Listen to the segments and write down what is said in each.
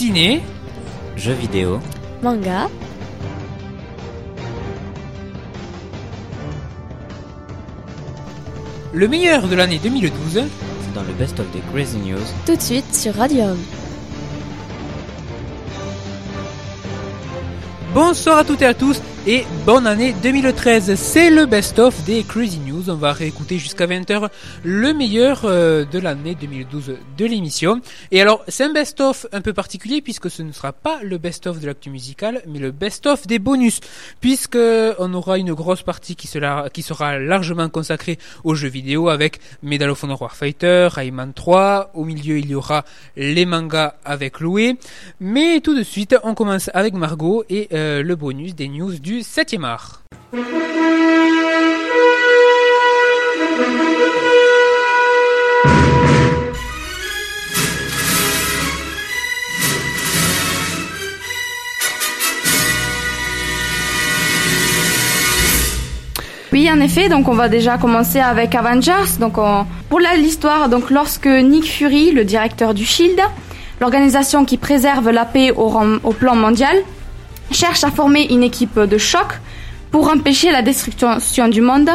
ciné, jeux vidéo, manga, le meilleur de l'année 2012, c'est dans le Best of the Crazy News, tout de suite sur Radium. Bonsoir à toutes et à tous et bonne année 2013. C'est le best-of des Crazy News. On va réécouter jusqu'à 20h le meilleur euh, de l'année 2012 de l'émission. Et alors, c'est un best-of un peu particulier puisque ce ne sera pas le best-of de l'actu musicale, mais le best-of des bonus. Puisque on aura une grosse partie qui sera, qui sera largement consacrée aux jeux vidéo avec Medal of Honor Warfighter, Rayman 3. Au milieu, il y aura les mangas avec Loué. Mais tout de suite, on commence avec Margot et euh, le bonus des news du 7e art. Oui, en effet, donc on va déjà commencer avec Avengers. Donc pour l'histoire, donc lorsque Nick Fury, le directeur du Shield, l'organisation qui préserve la paix au, plan mondial, cherche à former une équipe de choc pour empêcher la destruction du monde.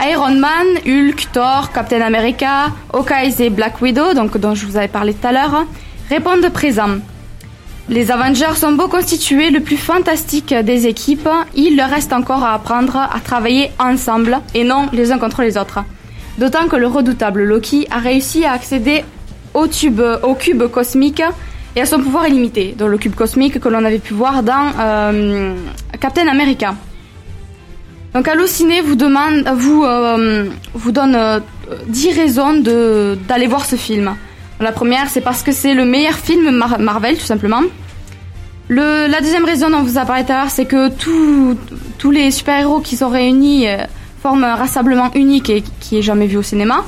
Iron Man, Hulk, Thor, Captain America, Hawkeye et Black Widow, donc dont je vous avais parlé tout à l'heure, répondent présents. Les Avengers sont beau constitués le plus fantastique des équipes, il leur reste encore à apprendre à travailler ensemble et non les uns contre les autres. D'autant que le redoutable Loki a réussi à accéder au, tube, au cube cosmique et à son pouvoir illimité, dans le cube cosmique que l'on avait pu voir dans euh, Captain America. Donc Allociné vous demande, vous euh, vous donne euh, 10 raisons d'aller voir ce film. La première, c'est parce que c'est le meilleur film Mar Marvel, tout simplement. Le, la deuxième raison dont vous a parlé tout à l'heure, c'est que tous les super-héros qui sont réunis euh, forment un rassemblement unique et qui est jamais vu au cinéma.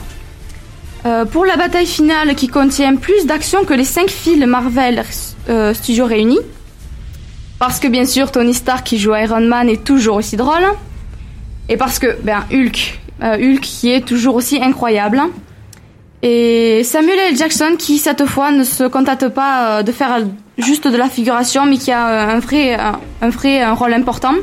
Euh, pour la bataille finale qui contient plus d'action que les 5 films Marvel euh, Studios réunis. Parce que bien sûr, Tony Stark qui joue Iron Man est toujours aussi drôle. Et parce que, ben, Hulk, Hulk qui est toujours aussi incroyable. Et Samuel L. Jackson qui, cette fois, ne se contente pas euh, de faire juste de la figuration, mais qui a un vrai, un, un vrai rôle important.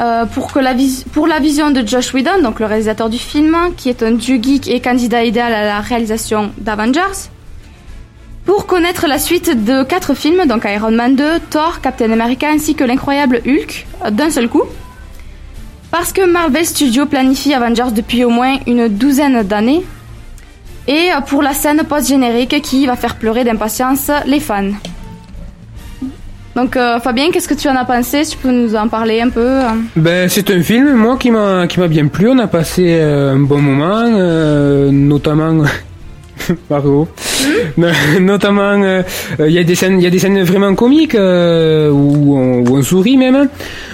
Euh, pour, que la pour la vision de Josh Whedon, donc le réalisateur du film, qui est un dieu geek et candidat idéal à la réalisation d'Avengers. Pour connaître la suite de quatre films, donc Iron Man 2, Thor, Captain America ainsi que l'incroyable Hulk, d'un seul coup. Parce que Marvel Studios planifie Avengers depuis au moins une douzaine d'années. Et pour la scène post-générique qui va faire pleurer d'impatience les fans. Donc euh, Fabien, qu'est-ce que tu en as pensé? Tu peux nous en parler un peu? Ben c'est un film moi qui m'a bien plu. On a passé euh, un bon moment, euh, notamment Margot. Mmh. notamment il y a des scènes il y a des scènes vraiment comiques où on, où, on, sourit même.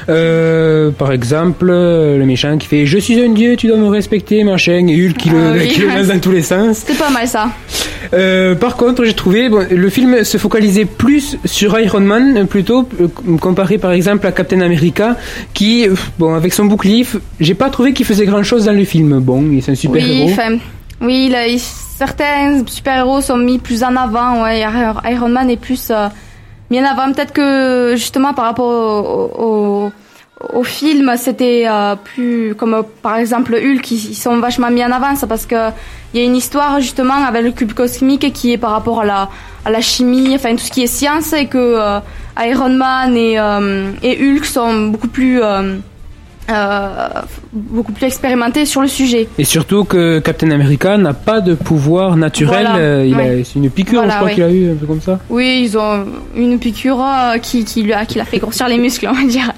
par exemple, le méchant qui fait Je suis un dieu, tu dois me respecter, machin, et Hulk qui, ah, le, oui. qui le lance dans tous les sens. C'est pas mal ça. Euh, par contre, j'ai trouvé bon, le film se focalisait plus sur Iron Man plutôt euh, comparé par exemple à Captain America qui bon avec son bouclier, j'ai pas trouvé qu'il faisait grand chose dans le film. Bon, c'est un super oui, héros. Enfin, oui, là, il, certains super héros sont mis plus en avant. Ouais, Iron Man est plus euh, mis en avant. Peut-être que justement par rapport au, film, c'était euh, plus comme euh, par exemple Hulk, ils, sont vachement mis en avance parce que il y a une histoire justement avec le cube cosmique qui est par rapport à la chimie, enfin tout ce qui est science et que euh, Iron Man et Hulk sont beaucoup plus beaucoup plus expérimentés sur le sujet. Et surtout que Captain America n'a pas de pouvoir naturel. Voilà. il ouais. a, c'est une piqûre, Voilà, je crois ouais. qu'il a eu un peu comme ça. Oui, ils ont une piqûre qui qui lui a qui l'a fait grossir les muscles, on va dire.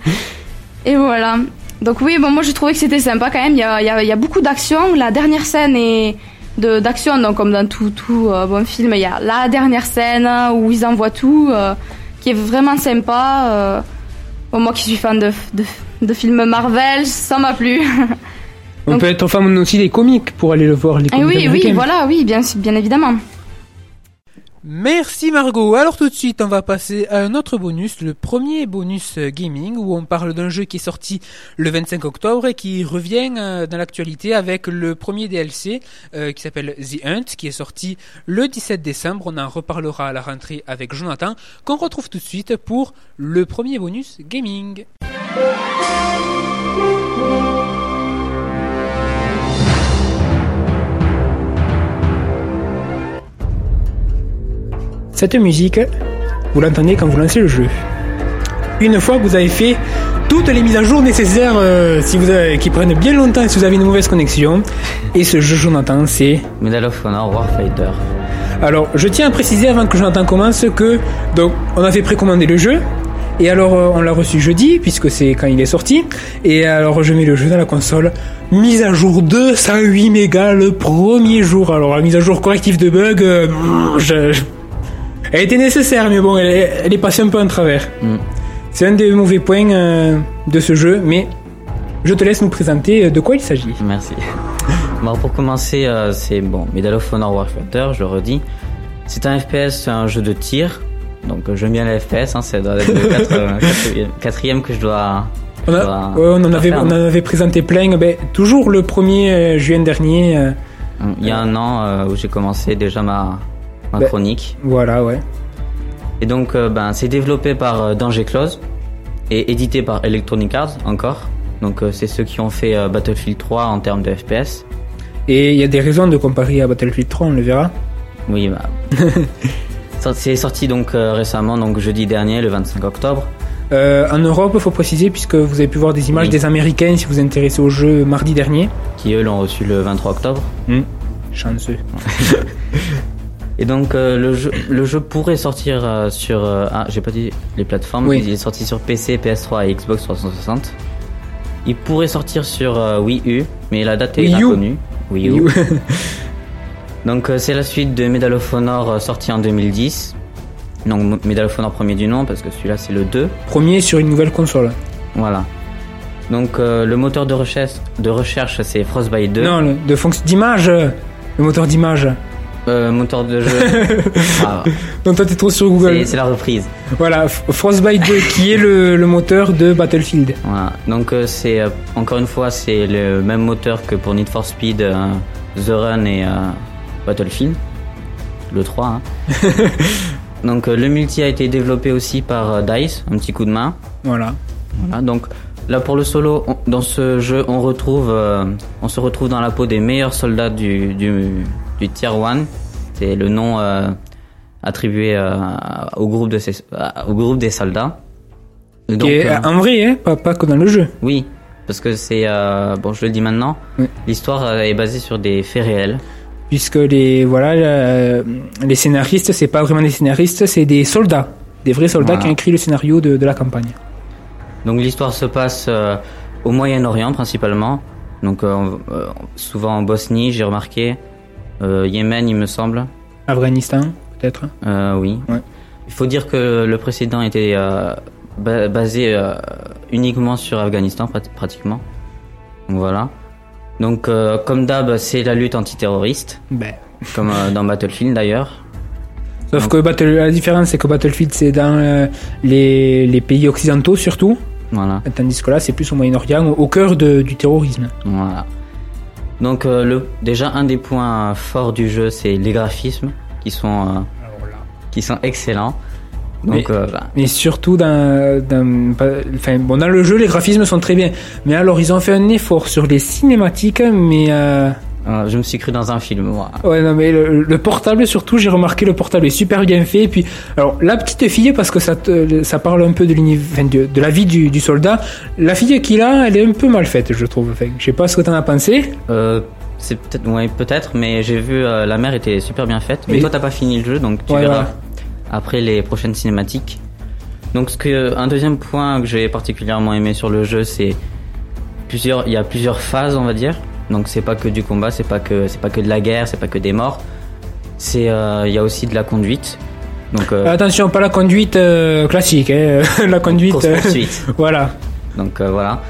Et voilà. Donc oui, bon, moi j'ai trouvé que c'était sympa quand même. Il y a, il y a, il y a beaucoup d'action. La dernière scène est de d'action, donc comme dans tout tout euh, bon film, il y a la dernière scène où ils envoient tout, euh, qui est vraiment sympa. Euh, bon, moi qui suis fan de, de, de films Marvel, ça m'a plu. On Donc- peut être fan aussi des comics pour aller le voir. Les Et comics oui, oui, américains. voilà, oui, bien bien évidemment. Merci Margot. Alors tout de suite, on va passer à un autre bonus, le premier bonus euh, gaming, où on parle d'un jeu qui est sorti le 25 octobre et qui revient euh, dans l'actualité avec le premier DLC euh, qui s'appelle The Hunt, qui est sorti le 17 décembre. On en reparlera à la rentrée avec Jonathan, qu'on retrouve tout de suite pour le premier bonus gaming. Cette musique, vous l'entendez quand vous lancez le jeu. Une fois que vous avez fait toutes les mises à jour nécessaires euh, si vous avez- qui prennent bien longtemps si vous avez une mauvaise connexion. Et ce jeu, Jonathan, c'est... Medal of Honor Warfighter. Alors, je tiens à préciser avant que Jonathan commence que... Donc, on a fait précommander le jeu. Et alors, euh, on l'a reçu jeudi, puisque c'est quand il est sorti. Et alors, je mets le jeu dans la console. Mise à jour 208 mégas le premier jour. Alors, la mise à jour corrective de bugs, euh, je- je- elle était nécessaire, mais bon, elle, est- elle est passée un peu en travers. Mm. C'est un des mauvais points euh, de ce jeu, mais je te laisse nous présenter euh, de quoi il s'agit. Merci. Bon, pour commencer, euh, c'est bon, Medal of Honor Warfighter, je le redis. C'est un FPS, c'est un jeu de tir. Donc j'aime bien les FPS, hein, c'est quatre- euh, quatrième, que je dois. On, je a- dois- ouais, on en avait, faire, on en avait présenté plein. Ben, toujours le 1er euh, juin dernier. euh, Il y a un an euh, où j'ai commencé déjà ma, ma Ben- chronique. voilà, ouais. Et donc, euh, ben, c'est développé par euh, Danger Close et édité par Electronic Arts encore. Donc, euh, c'est ceux qui ont fait euh, Battlefield 3 en termes de FPS. Et il y a des raisons de comparer à Battlefield 3, on le verra. Oui, bah. C'est sorti donc récemment, donc jeudi dernier, le 25 octobre. En Europe, il faut préciser, puisque vous avez pu voir des images Oui. des Américains si vous vous intéressez au jeu mardi dernier. qui eux l'ont reçu le 23 octobre. Chanceux. Et donc euh, le jeu le jeu pourrait sortir euh, sur euh, ah j'ai pas dit les plateformes Oui. il est sorti sur PC, PS3 et Xbox 360. Il pourrait sortir sur Wii U mais la date est inconnue. Wii U. Donc c'est la suite de Medal of Honor sorti en 2010. Donc Medal of Honor premier du nom parce que celui-là c'est le 2. Premier sur une nouvelle console. Voilà. Donc le moteur de recherche de recherche c'est Frostbite 2. Non, le, de fonction d'image. Le moteur d'image. Euh, moteur de jeu. Ah, Donc toi t'es trop sur Google. c'est la reprise. Voilà, Frostbite 2 qui est le, le moteur de Battlefield. Voilà. Donc euh, c'est euh, encore une fois c'est le même moteur que pour Need for Speed, The Run et Battlefield, le 3. hein. donc le multi a été développé aussi par Dice, un petit coup de main. Voilà. Voilà. Donc là pour le solo, on- dans ce jeu on retrouve, on se retrouve dans la peau des meilleurs soldats du du, du Tier 1. C'est le nom euh, attribué euh, au groupe de ces, au groupe des soldats. Et Qui est euh, en vrai, hein, pas, pas que dans le jeu. oui, parce que c'est bon, je le dis maintenant. Oui. L'histoire est basée sur des faits réels. Puisque les, voilà, les scénaristes, c'est pas vraiment des scénaristes, c'est des soldats. Des vrais soldats Voilà. qui ont écrit le scénario de, de la campagne. Donc l'histoire se passe au Moyen-Orient principalement. Donc euh, souvent en Bosnie, j'ai remarqué. Euh, Yémen, il me semble. Afghanistan, peut-être. Euh, oui. Ouais. Il faut dire que le précédent était euh, ba- basé uniquement sur Afghanistan prat- pratiquement. Donc voilà. Donc euh, comme d'hab, c'est la lutte antiterroriste, Ben. comme euh, dans Battlefield d'ailleurs. Sauf Donc- que Battle, la différence, c'est que Battlefield, c'est dans euh, les, les pays occidentaux surtout, Voilà. tandis que là, c'est plus au Moyen-Orient, au, au cœur de- du terrorisme. Voilà. Donc euh, le déjà un des points forts du jeu c'est les graphismes qui sont euh, qui sont excellents. Donc Mais- euh, bah, Mais surtout dans, dans, pas- enfin, bon, dans le jeu, les graphismes sont très bien. Mais alors, ils ont fait un effort sur les cinématiques, mais euh, je me suis cru dans un film. Moi. Ouais, non, mais le, le portable, surtout, j'ai remarqué le portable est super bien fait. Et puis, alors, la petite fille, parce que ça, te- ça parle un peu de, enfin, de, de la vie du, du soldat, la fille qu'il a, elle est un peu mal faite, je trouve. Enfin, je sais pas ce que t'en as pensé. Euh, c'est peut-être ouais peut-être mais j'ai vu euh, la mer était super bien faite. Mais Oui. toi t'as pas fini le jeu donc tu Ouais, verras après les prochaines cinématiques. Donc ce que un deuxième point que j'ai particulièrement aimé sur le jeu c'est plusieurs il y a plusieurs phases on va dire. Donc c'est pas que du combat, c'est pas que c'est pas que de la guerre, c'est pas que des morts. C'est euh, il y a aussi de la conduite. Donc euh, Attention, pas la conduite euh, classique, hein, la conduite. voilà. Donc voilà.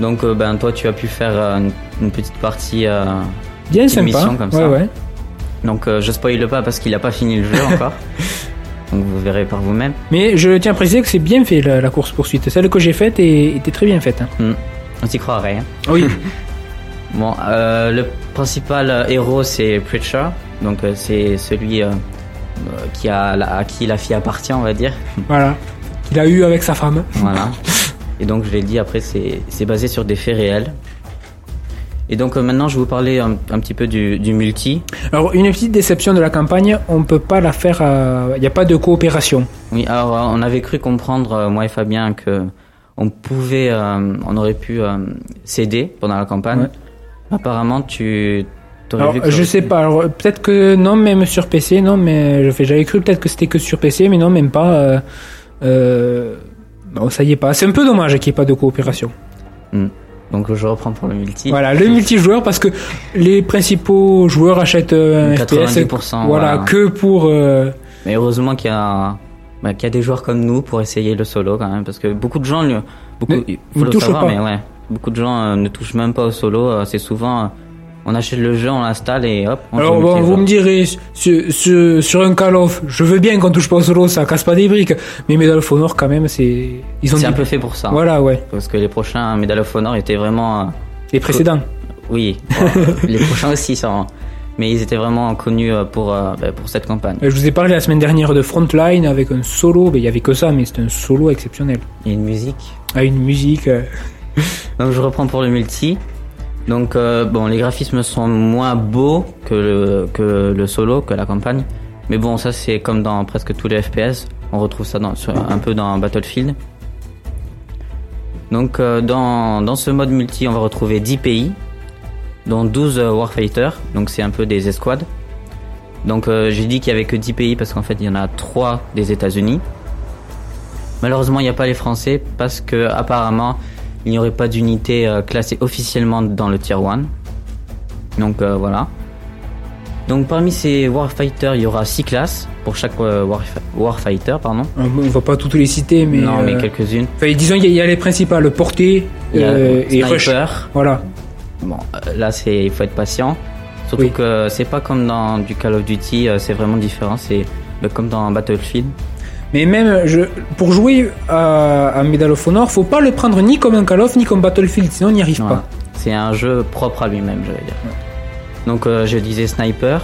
Donc ben toi tu as pu faire une, une petite partie Bien Petite sympa. mission comme ça. ouais. Donc je spoil pas parce qu'il a pas fini le jeu encore. Donc vous verrez par vous-même. Mais je tiens à préciser que c'est bien fait la, la course poursuite. Celle que j'ai faite était très bien faite. hein. On s'y croirait. hein. Oui. Bon, euh, le principal euh, héros c'est Preacher. Donc euh, c'est celui euh, euh, qui a la- à qui la fille appartient, on va dire. voilà. Qu'il a eu avec sa femme. Voilà. Et donc je l'ai dit après, c'est c'est basé sur des faits réels. Et donc euh, maintenant je vais vous parler un, un petit peu du, du multi. Alors, une petite déception de la campagne, on peut pas la faire. Il n'y a pas de coopération. Oui, alors euh, on avait cru comprendre, euh, moi et Fabien, que on pouvait, euh, on aurait pu euh, s'aider pendant la campagne. Ouais. Apparemment, tu Alors, vu que je sais pas. Alors, peut-être que non, même sur PC, non, mais je fais- j'avais cru peut-être que c'était que sur PC, mais non, même pas. Euh, euh, non, ça y est pas. C'est un peu dommage qu'il n'y ait pas de coopération. Donc je reprends pour le multi. Voilà, le multijoueur parce que les principaux joueurs achètent euh, un 90%, FPS. Voilà, voilà. que pour. euh, Mais heureusement qu'il y a, bah, qu'il y a des joueurs comme nous pour essayer le solo quand même, parce que beaucoup de gens, le- beaucoup, faut le touchent savoir, pas. mais ouais, beaucoup de gens euh, ne touchent même pas au solo. c'est souvent, euh, on achète le jeu, on l'installe et hop. On Alors bon, vous me direz, sur, sur, sur un Call of, je veux bien qu'on touche pas au solo, ça casse pas des briques. Mais Medal of Honor, quand même, c'est. Ils ont C'est dit- un peu fait pour ça. Voilà, ouais. Parce que les prochains Medal of Honor étaient vraiment, euh, Les précédents. oui, les prochains aussi, ça. Mais ils étaient vraiment connus pour, bah, pour cette campagne. Je vous ai parlé la semaine dernière de Frontline avec un solo, il y avait que ça, mais c'était un solo exceptionnel. A une musique. Ah, une musique. Donc je reprends pour le multi. Donc euh, bon, les graphismes sont moins beaux que le, que le solo, que la campagne. Mais bon, ça c'est comme dans presque tous les FPS. On retrouve ça dans, un peu dans Battlefield. Donc euh, dans, dans ce mode multi, on va retrouver 10 pays, dont 12 euh, Warfighters. Donc c'est un peu des escouades. Donc euh, j'ai dit qu'il y avait que 10 pays parce qu'en fait il y en a 3 des États-Unis. Malheureusement, il n'y a pas les Français parce que apparemment il n'y aurait pas d'unité euh, classée officiellement dans le tier 1. Donc euh, voilà. Donc parmi ces Warfighters, il y aura 6 classes pour chaque euh, warf- Warfighter, pardon. on va pas toutes les citer, mais. non, mais euh, quelques-unes. disons, il y, a- il y a les principales, portée Il y a euh, et rush. Voilà. Bon, euh, là il faut être patient. Surtout Oui. que c'est pas comme dans du Call of Duty, euh, c'est vraiment différent. C'est comme dans Battlefield. Mais même, je, pour jouer à, à Medal of Honor, faut pas le prendre ni comme un Call of, ni comme Battlefield, sinon on n'y arrive pas. C'est un jeu propre à lui-même, je vais dire. Donc euh, je disais sniper,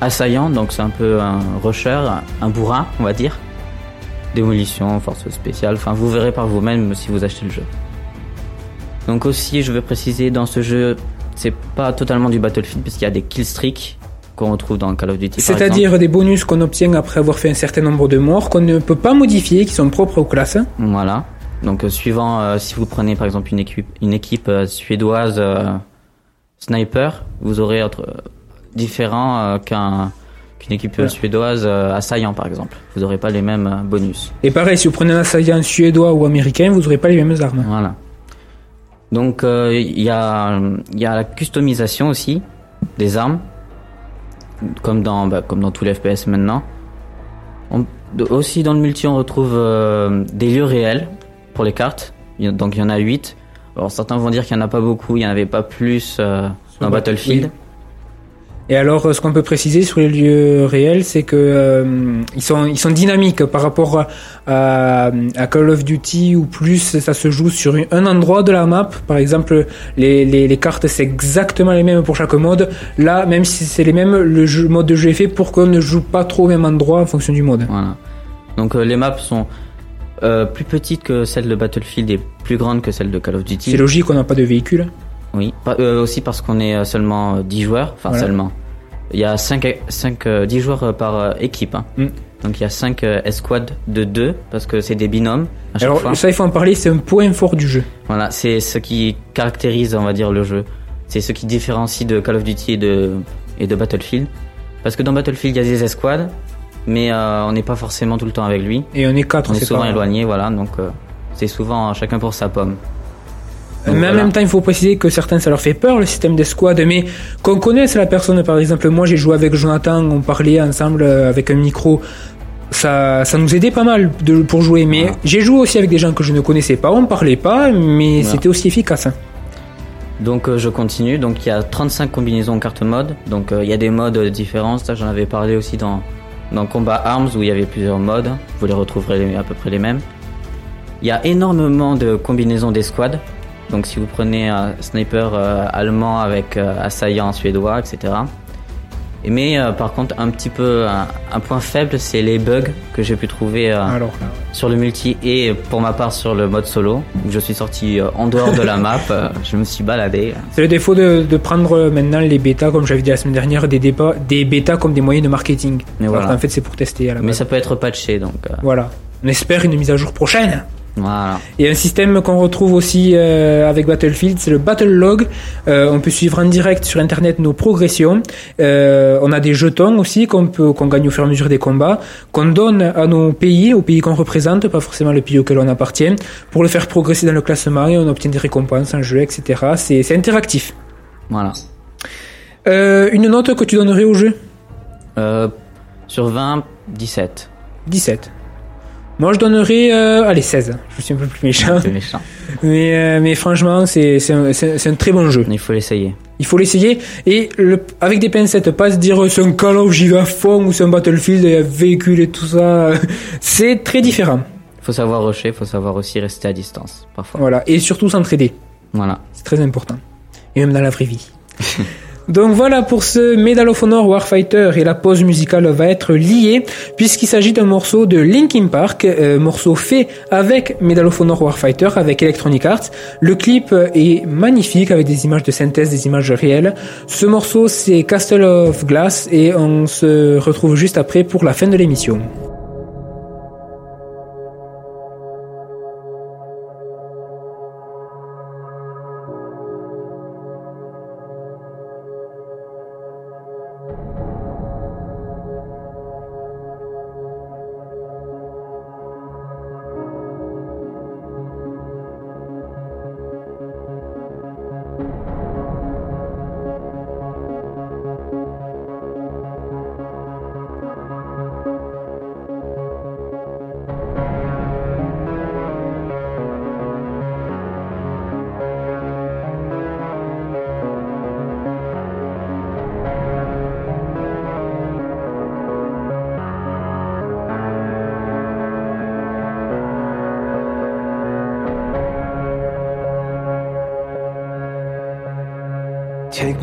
assaillant, donc c'est un peu un rusher, un bourrin, on va dire. Démolition, force spéciale, enfin vous verrez par vous-même si vous achetez le jeu. Donc aussi, je veux préciser dans ce jeu, c'est pas totalement du Battlefield puisqu'il y a des killstreaks qu'on retrouve dans Call of Duty. C'est-à-dire des bonus qu'on obtient après avoir fait un certain nombre de morts, qu'on ne peut pas modifier, qui sont propres aux classes. Voilà. Donc euh, suivant, euh, si vous prenez par exemple une équipe, une équipe euh, suédoise sniper, vous aurez autre, différent qu'un qu'une équipe Ouais. suédoise assaillant par exemple. Vous n'aurez pas les mêmes bonus. Et pareil, si vous prenez un assaillant suédois ou américain, vous n'aurez pas les mêmes armes. Voilà. Donc il y a il y a la customisation aussi des armes, comme dans bah, comme dans tous les FPS maintenant. On- aussi dans le multi, on retrouve euh, des lieux réels pour les cartes. Donc il y en a 8. Alors certains vont dire qu'il n'y en a pas beaucoup, il n'y en avait pas plus euh, dans Bat- Battlefield. Et alors, euh, ce qu'on peut préciser sur les lieux réels, c'est que euh, ils sont ils sont dynamiques par rapport à, à, à Call of Duty où plus ça se joue sur un endroit de la map. Par exemple, les, les, les cartes c'est exactement les mêmes pour chaque mode. Là, même si c'est les mêmes, le jeu, mode de jeu est fait pour qu'on ne joue pas trop au même endroit en fonction du mode. Voilà. Donc euh, les maps sont euh, plus petites que celles de Battlefield et plus grandes que celles de Call of Duty. C'est logique, on n'a pas de véhicule. Oui, euh, aussi parce qu'on est euh, seulement euh, 10 joueurs, enfin Voilà. seulement. Il y a 5, 5 euh, 10 joueurs euh, par euh, équipe. hein. Mm. Donc il y a 5 escouades de 2 parce que c'est des binômes à Alors fois. ça, il faut en parler, c'est un point fort du jeu. Voilà, c'est ce qui caractérise, on va dire, le jeu. C'est ce qui différencie de Call of Duty et de, et de Battlefield. Parce que dans Battlefield, il y a des escouades, mais euh, on n'est pas forcément tout le temps avec lui. Et on est quatre, On est souvent éloigné, voilà, donc euh, c'est souvent euh, chacun pour sa pomme. Mais en même temps, il faut préciser que certains, ça leur fait peur le système d'escouade, mais qu'on connaisse la personne, par exemple, moi j'ai joué avec Jonathan, on parlait ensemble euh, avec un micro, ça, ça nous aidait pas mal de, pour jouer, mais Voilà. j'ai joué aussi avec des gens que je ne connaissais pas, on parlait pas, mais Voilà. c'était aussi efficace. Donc euh, je continue. Donc il y a 35 combinaisons en carte mode. Donc euh, il y a des modes différents. Ça j'en avais parlé aussi dans dans Combat Arms où il y avait plusieurs modes. Vous les retrouverez à peu près les mêmes. Il y a énormément de combinaisons d'escouade. Donc si vous prenez un sniper euh, allemand avec euh, assaillant suédois, etc. Et Mais euh, par contre un petit peu un, un point faible c'est les bugs que j'ai pu trouver euh, Alors sur le multi et pour ma part sur le mode solo. Je suis sorti euh, en dehors de la map, je me suis baladé. C'est le défaut de, de prendre maintenant les bêtas, comme j'avais dit la semaine dernière, des, dépas, des bêtas comme des moyens de marketing. Mais voilà. qu'en fait, c'est pour tester à la Mais base. ça peut être patché donc Voilà. On espère une mise à jour prochaine. Voilà. Et un système qu'on retrouve aussi euh, avec Battlefield, c'est le Battle Log. Euh, on peut suivre en direct sur Internet nos progressions. Euh, on a des jetons aussi qu'on peut qu'on gagne au fur et à mesure des combats, qu'on donne à nos pays, aux pays qu'on représente, pas forcément le pays auquel on appartient, pour le faire progresser dans le classement et on obtient des récompenses en jeu, etc. C'est c'est interactif. Voilà. Euh, une note que tu donnerais au jeu? Euh, sur 20, 17. 17. Moi, je donnerais, euh, allez, 16. Je suis un peu plus méchant. C'est méchant. Mais, euh, mais franchement, c'est c'est un, un très bon jeu. Il faut l'essayer. Il faut l'essayer et le, avec des pincettes, pas se dire c'est un Call of, j'y vais à fond ou c'est un Battlefield, il y a véhicule et tout ça. C'est très différent. faut savoir rusher, faut savoir aussi rester à distance parfois. Voilà. Et surtout s'entraider. Voilà. C'est très important. Et même dans la vraie vie. Donc voilà pour ce Medal of Honor Warfighter et la pause musicale va être liée puisqu'il s'agit d'un morceau de Linkin Park, euh, morceau fait avec Medal of Honor Warfighter avec Electronic Arts. Le clip est magnifique avec des images de synthèse, des images réelles. Ce morceau c'est Castle of Glass et on se retrouve juste après pour la fin de l'émission.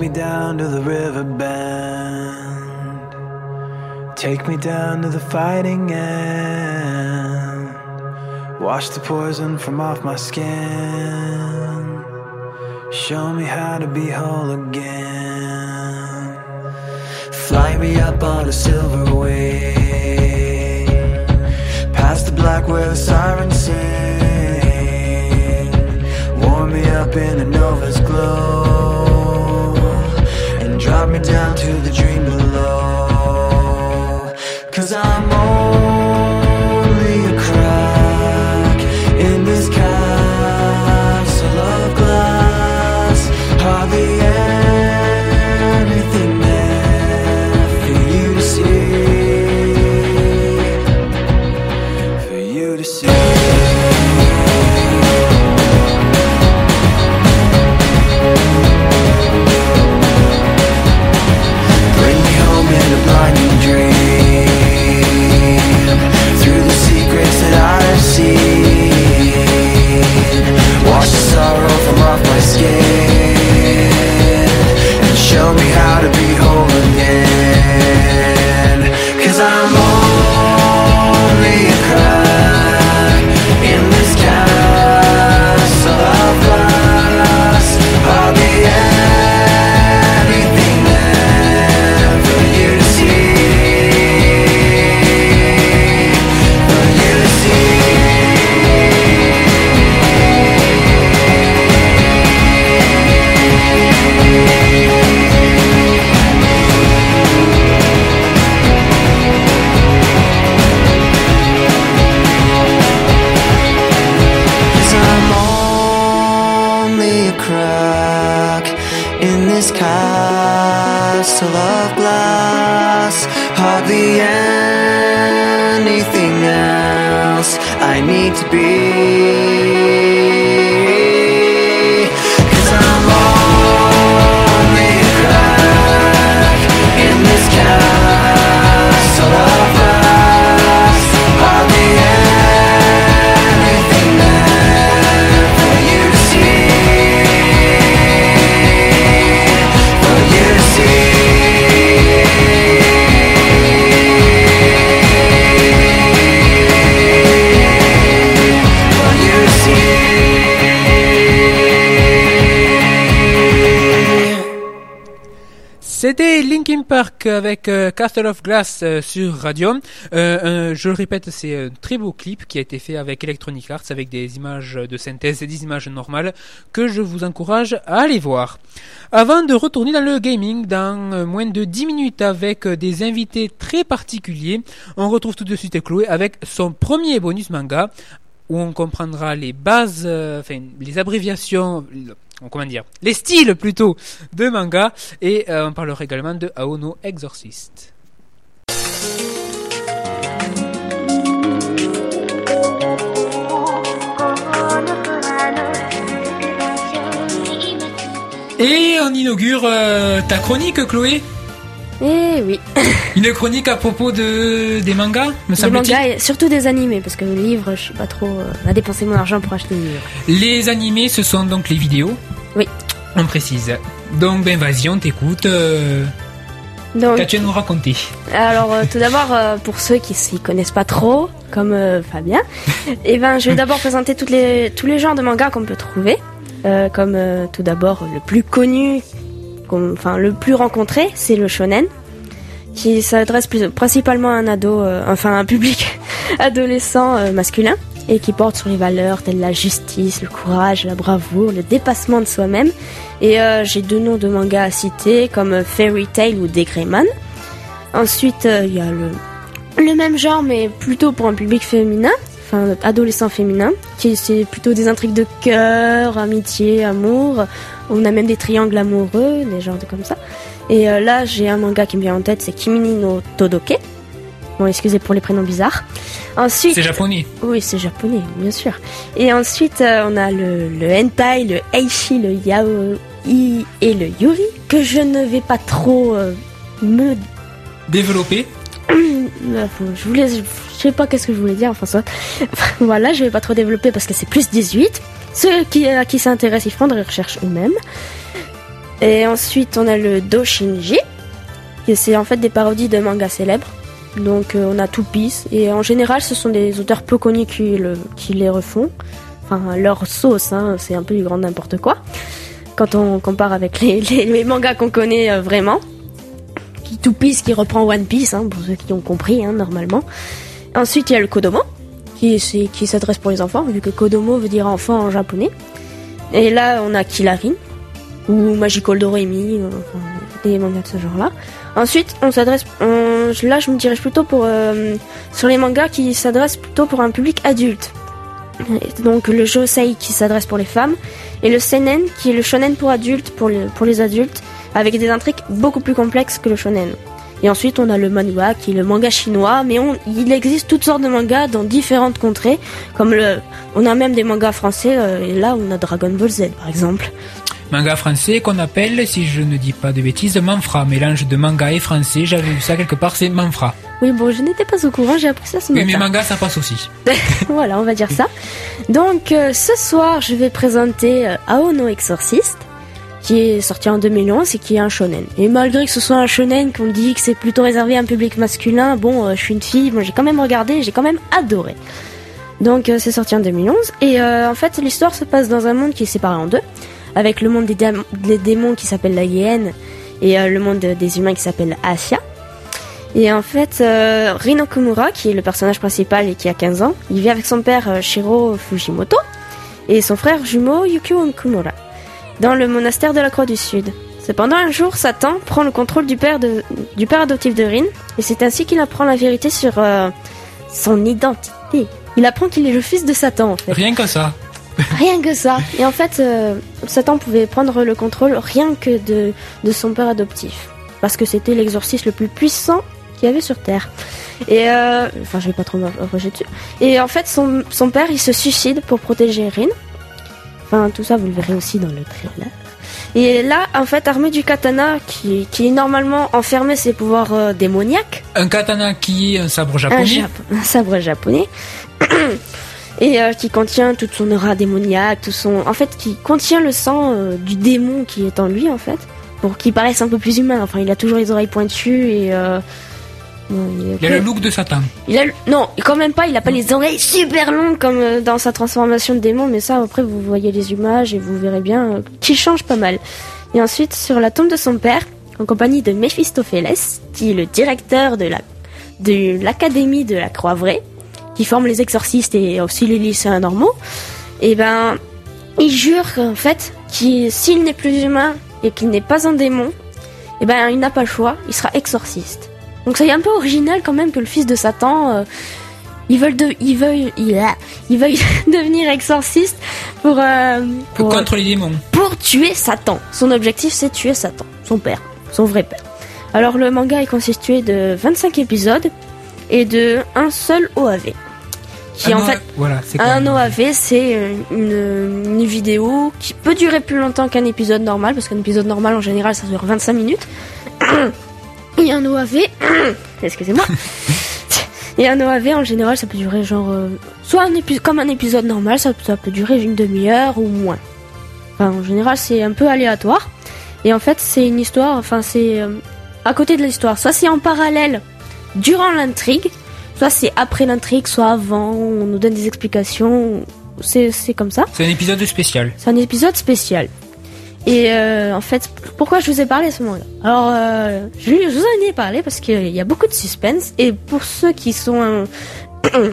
Me down to the river bend. Take me down to the fighting end. Wash the poison from off my skin. Show me how to be whole again. Fly me up on a silver wing. Past the black where the sirens sing. Warm me up in a nova's glow. Down to the dream below. Linkin Park avec euh, Castle of Glass euh, sur Radio. Euh, je le répète, c'est un très beau clip qui a été fait avec Electronic Arts, avec des images de synthèse et des images normales que je vous encourage à aller voir. Avant de retourner dans le gaming dans moins de 10 minutes avec des invités très particuliers, on retrouve tout de suite Chloé avec son premier bonus manga où on comprendra les bases, enfin les abréviations, comment dire, les styles plutôt de manga et euh, on parlera également de Aono Exorcist. Et on inaugure euh, ta chronique, Chloé? Eh oui, Une chronique à propos de des mangas, me des semble-t-il? mangas et surtout des animés, parce que le livre, je suis pas trop euh, à dépenser mon argent pour acheter des livres. Les animés, ce sont donc les vidéos. Oui. On précise. Donc, ben vas-y, on t'écoute. Euh, Donc, Qu'as-tu à nous raconter? Alors euh, tout d'abord, euh, pour ceux qui s'y connaissent pas trop, comme euh, Fabien, eh ben, je vais d'abord présenter toutes les, tous les genres de mangas qu'on peut trouver. Comme tout d'abord, le plus connu, enfin le plus rencontré, c'est le shonen, qui s'adresse principalement à un ado, enfin un public adolescent masculin, et qui porte sur les valeurs telles la justice, le courage, la bravoure, le dépassement de soi-même. Et euh, j'ai deux noms de mangas à citer, comme euh, Fairy Tail ou Degreyman. Ensuite, euh, il y a le, même genre, mais plutôt pour un public féminin, enfin adolescent féminin, qui c'est plutôt des intrigues de cœur, amitié, amour. On a même des triangles amoureux, des genres de comme ça. Et là, j'ai un manga qui me vient en tête, c'est Kimini no Todoke. Bon, excusez pour les prénoms bizarres. Ensuite, C'est japonais. oui, c'est japonais, bien sûr. Et ensuite, euh, on a le, le hentai, le eishi, le yaoi et le yuri, que je ne vais pas trop euh, me... Développé. euh, faut- Je voulais... Je sais pas qu'est-ce que je voulais dire, enfin soit. voilà, je vais pas trop développer parce que c'est plus 18. Ceux qui, à qui s'intéressent, ils feront des recherches eux-mêmes. Et ensuite, on a le doshinji, qui c'est en fait des parodies de mangas célèbres. Donc euh, on a Two Piece et en général ce sont des auteurs peu connus qui, le, qui les refont. Enfin leur sauce, hein, c'est un peu du grand n'importe quoi. Quand on compare avec les, mangas qu'on connaît euh, vraiment. Qui Two Piece qui reprend One Piece, hein, pour ceux qui ont compris hein, normalement. Ensuite il y a le Kodomo, qui, qui s'adresse pour les enfants, vu que Kodomo veut dire enfant en japonais. Et là on a Kilarin, ou Magical Doremi, euh, des mangas de ce genre-là. Ensuite, on s'adresse, là je me dirige plutôt euh, sur les mangas qui s'adressent plutôt pour un public adulte. Donc le josei qui s'adresse pour les femmes et le seinen qui est le shonen pour adultes pour les, adultes avec des intrigues beaucoup plus complexes que le shonen. Et ensuite on a le manhwa qui est le manga chinois, mais il existe toutes sortes de mangas dans différentes contrées, comme on a même des mangas français. euh, et là on a Dragon Ball Z par exemple. Manga français qu'on appelle, si je ne dis pas de bêtises, manfra. Mélange de manga et français. J'avais vu ça quelque part, c'est manfra. Oui bon je n'étais pas au courant, j'ai appris ça ce Oui, matin. mais manga, ça passe aussi. voilà, on va dire ça. Donc euh, ce soir, je vais présenter euh, Aono Exorcist, qui est sorti en 2011 et qui est un shonen. Et malgré que ce soit un shonen, qu'on dit que c'est plutôt réservé à un public masculin, bon, euh, je suis une fille, moi j'ai quand même regardé, j'ai quand même adoré. Donc euh, c'est sorti en 2011 et en fait l'histoire se passe dans un monde qui est séparé en deux, avec le monde des, des démons qui s'appelle la hyène et euh, le monde des humains qui s'appelle Asia. Et en fait, euh, Rino qui est le personnage principal et qui a 15 ans, il vit avec son père euh, Shiro Fujimoto et son frère jumeau Yukio Kumura dans le monastère de la Croix du Sud. Cependant, un jour, Satan prend le contrôle du père, de, du père adoptif de Rin et c'est ainsi qu'il apprend la vérité sur euh, son identité. Il apprend qu'il est le fils de Satan en fait. Rien que ça. Rien que ça. Et en fait, euh, Satan pouvait prendre le contrôle rien que de, de son père adoptif. Parce que c'était l'exorciste le plus puissant qu'il y avait sur Terre. Et euh, enfin, je vais pas trop m'approcher dessus. Et en fait, son, son père, il se suicide pour protéger Rin. Enfin, tout ça, vous le verrez aussi dans le trailer. Et là, en fait, armé du katana, qui, qui est normalement enfermé ses pouvoirs euh, démoniaques, Un katana qui est un sabre un, japonais. Jap- un sabre japonais et euh, qui contient toute son aura démoniaque, tout son, en fait, qui contient le sang euh, du démon qui est en lui en fait, pour qu'il paraisse un peu plus humain. Enfin, il a toujours les oreilles pointues et euh, bon, il, a le look de Satan. il a non, quand même pas. Il a pas les oreilles super longues comme dans sa transformation de démon, mais ça après vous voyez les images et vous verrez bien qu'il change pas mal. Et ensuite sur la tombe de son père, en compagnie de Mephistopheles, qui est le directeur de la de l'académie de la Croix-Vraie, qui forme les exorcistes et aussi les lycéens normaux. Et ben, il jure en fait qu'il s'il n'est plus humain et qu'il n'est pas un démon, et ben il n'a pas le choix, il sera exorciste. Donc c'est un peu original quand même que le fils de Satan euh, ils veulent de, ils veulent, il a- ils veulent devenir exorciste pour, euh, Pour pour, contre les démons. pour tuer Satan. Son objectif, c'est tuer Satan, son père, son vrai père. Alors le manga est constitué de 25 épisodes et de un seul OAV. Qui Ah en fait, voilà, un même- OAV, c'est euh, une, une vidéo qui peut durer plus longtemps qu'un épisode normal, parce qu'un épisode normal en général ça dure 25 minutes. Et un OAV, excusez-moi. Et un OAV en général ça peut durer genre euh, soit un épisode comme un épisode normal, ça, ça peut durer une demi-heure ou moins. Enfin, en général c'est un peu aléatoire. Et en fait c'est une histoire, enfin c'est euh, à côté de l'histoire, soit c'est en parallèle durant l'intrigue, soit c'est après l'intrigue, soit avant, on nous donne des explications, c'est c'est comme ça. C'est un épisode spécial. C'est un épisode spécial. Et euh, en fait, pourquoi je vous ai parlé de ce manga Alors, euh, je, je vous en ai parlé parce qu'il y a beaucoup de suspense. Et pour ceux qui sont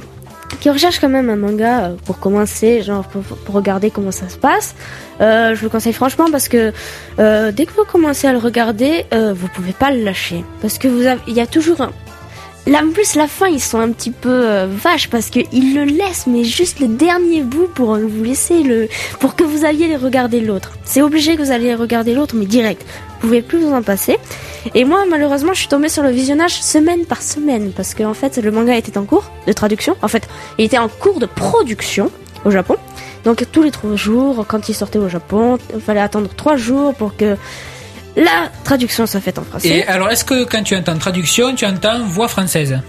qui recherchent quand même un manga euh, pour commencer, genre pour, pour regarder comment ça se passe, euh, je vous le conseille franchement parce que dès que vous commencez à le regarder, vous pouvez pas le lâcher parce que vous avez, il y a toujours un Là, en plus, la fin, ils sont un petit peu euh, vaches parce qu'ils le laissent, mais juste le dernier bout pour vous laisser le, pour que vous alliez regarder l'autre. C'est obligé que vous alliez regarder l'autre, mais direct. Vous pouvez plus vous en passer. Et moi, malheureusement, je suis tombée sur le visionnage semaine par semaine parce que en fait, le manga était en cours de traduction. En fait, il était en cours de production au Japon. Donc tous les trois jours, quand il sortait au Japon, il fallait attendre trois jours pour que la traduction soit faite en français. Et alors, est-ce que quand tu entends traduction, tu entends voix française?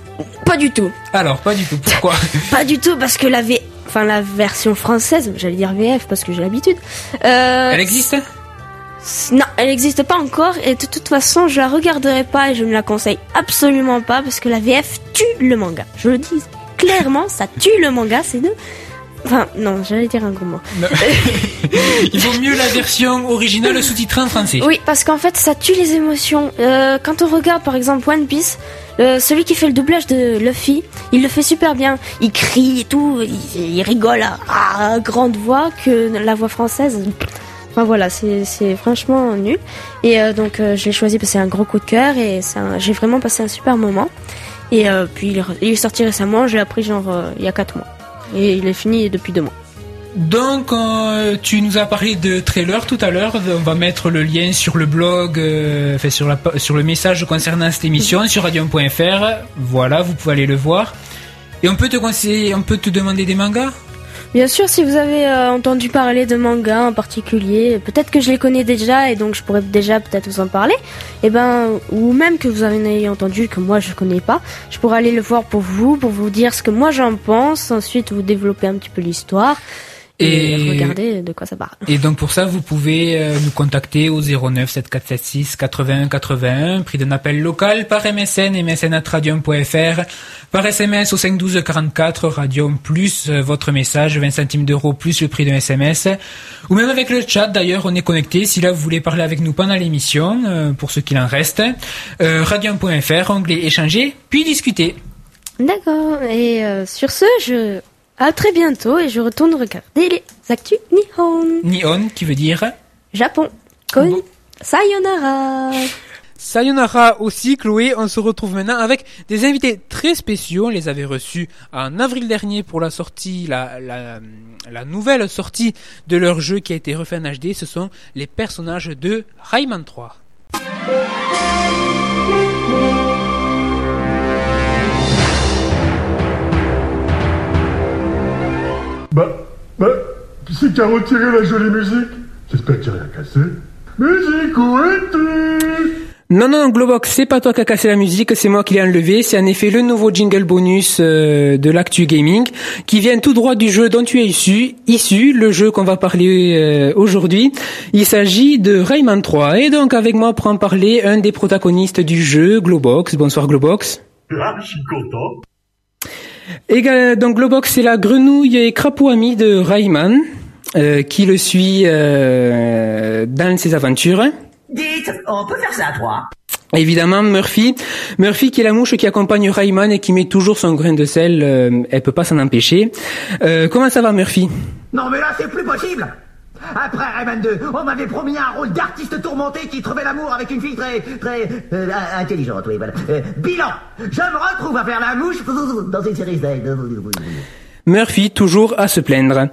Pas du tout. Alors, pas du tout. Pourquoi? Pas du tout parce que la V, enfin la version française, j'allais dire VF parce que j'ai l'habitude. Euh, Elle existe? Non, elle n'existe pas encore et de toute façon je la regarderai pas et je ne la conseille absolument pas parce que la VF tue le manga. Je le dis clairement, ça tue le manga, c'est de... Enfin non, j'allais dire un gros mot. Il vaut mieux la version originale sous-titrée en français. Oui, parce qu'en fait ça tue les émotions. Euh, quand on regarde par exemple One Piece, euh, celui qui fait le doublage de Luffy, il le fait super bien. Il crie et tout, il, il rigole à, à grande voix que la voix française. Enfin voilà, c'est franchement nul. Et euh, donc je l'ai choisi parce que c'est un gros coup de cœur et j'ai vraiment passé un super moment. Et puis il est, re- il est sorti récemment, je l'ai appris genre il y a 4 mois. Et il est fini depuis 2 mois. Donc, euh, tu nous as parlé de trailer tout à l'heure. On va mettre le lien sur le blog, euh, sur, le message concernant cette émission sur radion.fr. Voilà, vous pouvez aller le voir. Et on peut te conseiller, on peut te demander des mangas? Bien sûr, si vous avez euh, entendu parler de mangas en particulier, peut-être que je les connais déjà et donc je pourrais déjà peut-être vous en parler. Et ben, ou même que vous en ayez entendu que moi je connais pas, je pourrais aller le voir pour vous, pour vous dire ce que moi j'en pense. Ensuite, vous développer un petit peu l'histoire et, Et- regarder de quoi ça parle. Et donc pour ça, vous pouvez euh, nous contacter au 09 7476 81 81, prix d'un appel local par MSN, msn@radium.fr, par SMS au 512 44 Radium plus euh, votre message 20 centimes d'euros plus le prix d'un SMS, ou même avec le chat. D'ailleurs, on est connecté. Si là vous voulez parler avec nous pendant l'émission, euh, pour ceux qu'il en reste, euh, radium.fr, onglet échanger, puis discuter. D'accord. Et euh, sur ce, je à très bientôt et je retourne regarder les actus Nihon Nihon, qui veut dire Japon. Kon Bon. Sayonara. Sayonara aussi, Chloé. On se retrouve maintenant avec des invités très spéciaux. On les avait reçus en avril dernier pour la sortie, la, la, la nouvelle sortie de leur jeu qui a été refait en HD. Ce sont les personnages de Rayman 3. Bah, bah, c'est qu'à retirer la jolie musique? J'espère n'y a rien cassé. Musique, où es-tu Non, non, Globox, c'est pas toi qui as cassé la musique, c'est moi qui l'ai enlevé. C'est en effet le nouveau jingle bonus euh, de l'actu gaming qui vient tout droit du jeu dont tu es issu, issu le jeu qu'on va parler euh, aujourd'hui. Il s'agit de Rayman 3. Et donc avec moi pour en parler, un des protagonistes du jeu, Globox. Bonsoir Globox. Ah, je suis content. Et euh, donc Globox, c'est la grenouille et crapaud ami de Rayman, euh, qui le suit euh, dans ses aventures. Dites, on peut faire ça à trois. Évidemment, Murphy, Murphy qui est la mouche qui accompagne Rayman et qui met toujours son grain de sel, euh, elle peut pas s'en empêcher. Euh, comment ça va, Murphy? Non mais là, c'est plus possible après Rayman 2, on m'avait promis un rôle d'artiste tourmenté qui trouvait l'amour avec une fille très, très euh, intelligente, oui, voilà. Euh, bilan, je me retrouve à faire la mouche dans une série Murphy toujours à se plaindre.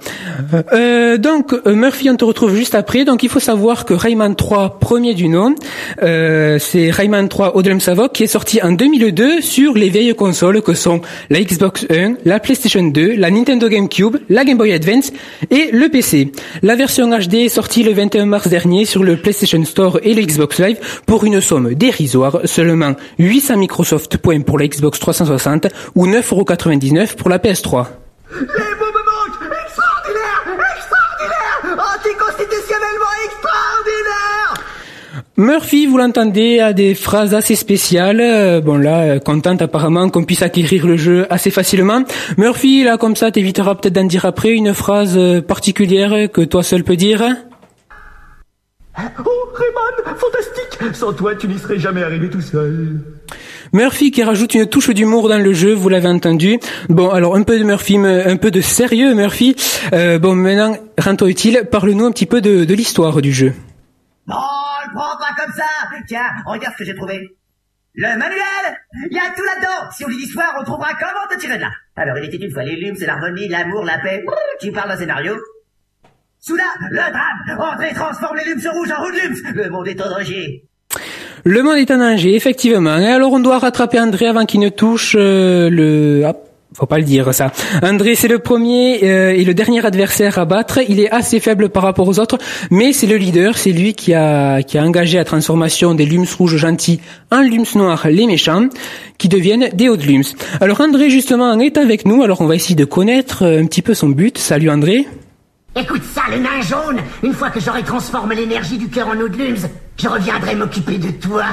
Euh, donc euh, Murphy, on te retrouve juste après. Donc il faut savoir que Rayman 3, premier du nom, euh, c'est Rayman 3 Odlum Savok qui est sorti en 2002 sur les vieilles consoles que sont la Xbox 1, la PlayStation 2, la Nintendo GameCube, la Game Boy Advance et le PC. La version HD est sortie le 21 mars dernier sur le PlayStation Store et le Xbox Live pour une somme dérisoire, seulement 800 Microsoft points pour la Xbox 360 ou 9,99€ pour la PS3. Les mots me manquent Extraordinaire Extraordinaire Anticonstitutionnellement extraordinaire Murphy, vous l'entendez, a des phrases assez spéciales. Euh, bon là, euh, contente apparemment qu'on puisse acquérir le jeu assez facilement. Murphy, là comme ça, t'éviteras peut-être d'en dire après une phrase euh, particulière que toi seul peux dire. Oh, Rayman, fantastique Sans toi, tu n'y serais jamais arrivé tout seul. Murphy qui rajoute une touche d'humour dans le jeu, vous l'avez entendu. Bon, alors un peu de Murphy, un peu de sérieux Murphy. Euh, bon, maintenant, rends-toi utile, parle-nous un petit peu de, de l'histoire du jeu. Non, le prends pas comme ça Tiens, regarde ce que j'ai trouvé. Le manuel Il y a tout là-dedans Si on lit l'histoire, on trouvera comment te tirer de là. Alors, il était une fois les lumes, c'est l'harmonie, l'amour, la paix. Tu parles d'un scénario Soudain, le drame André transforme les lumes rouges en rouge lumes Le monde est en danger le monde est en danger, effectivement. Et alors on doit rattraper André avant qu'il ne touche euh, le... Ah, faut pas le dire ça. André c'est le premier euh, et le dernier adversaire à battre. Il est assez faible par rapport aux autres, mais c'est le leader, c'est lui qui a qui a engagé la transformation des Lums rouges gentils en Lums noirs les méchants, qui deviennent des hauts Lums. Alors André justement est avec nous. Alors on va essayer de connaître un petit peu son but. Salut André. Écoute ça, le nain jaune Une fois que j'aurai transformé l'énergie du cœur en Oudlums, je reviendrai m'occuper de toi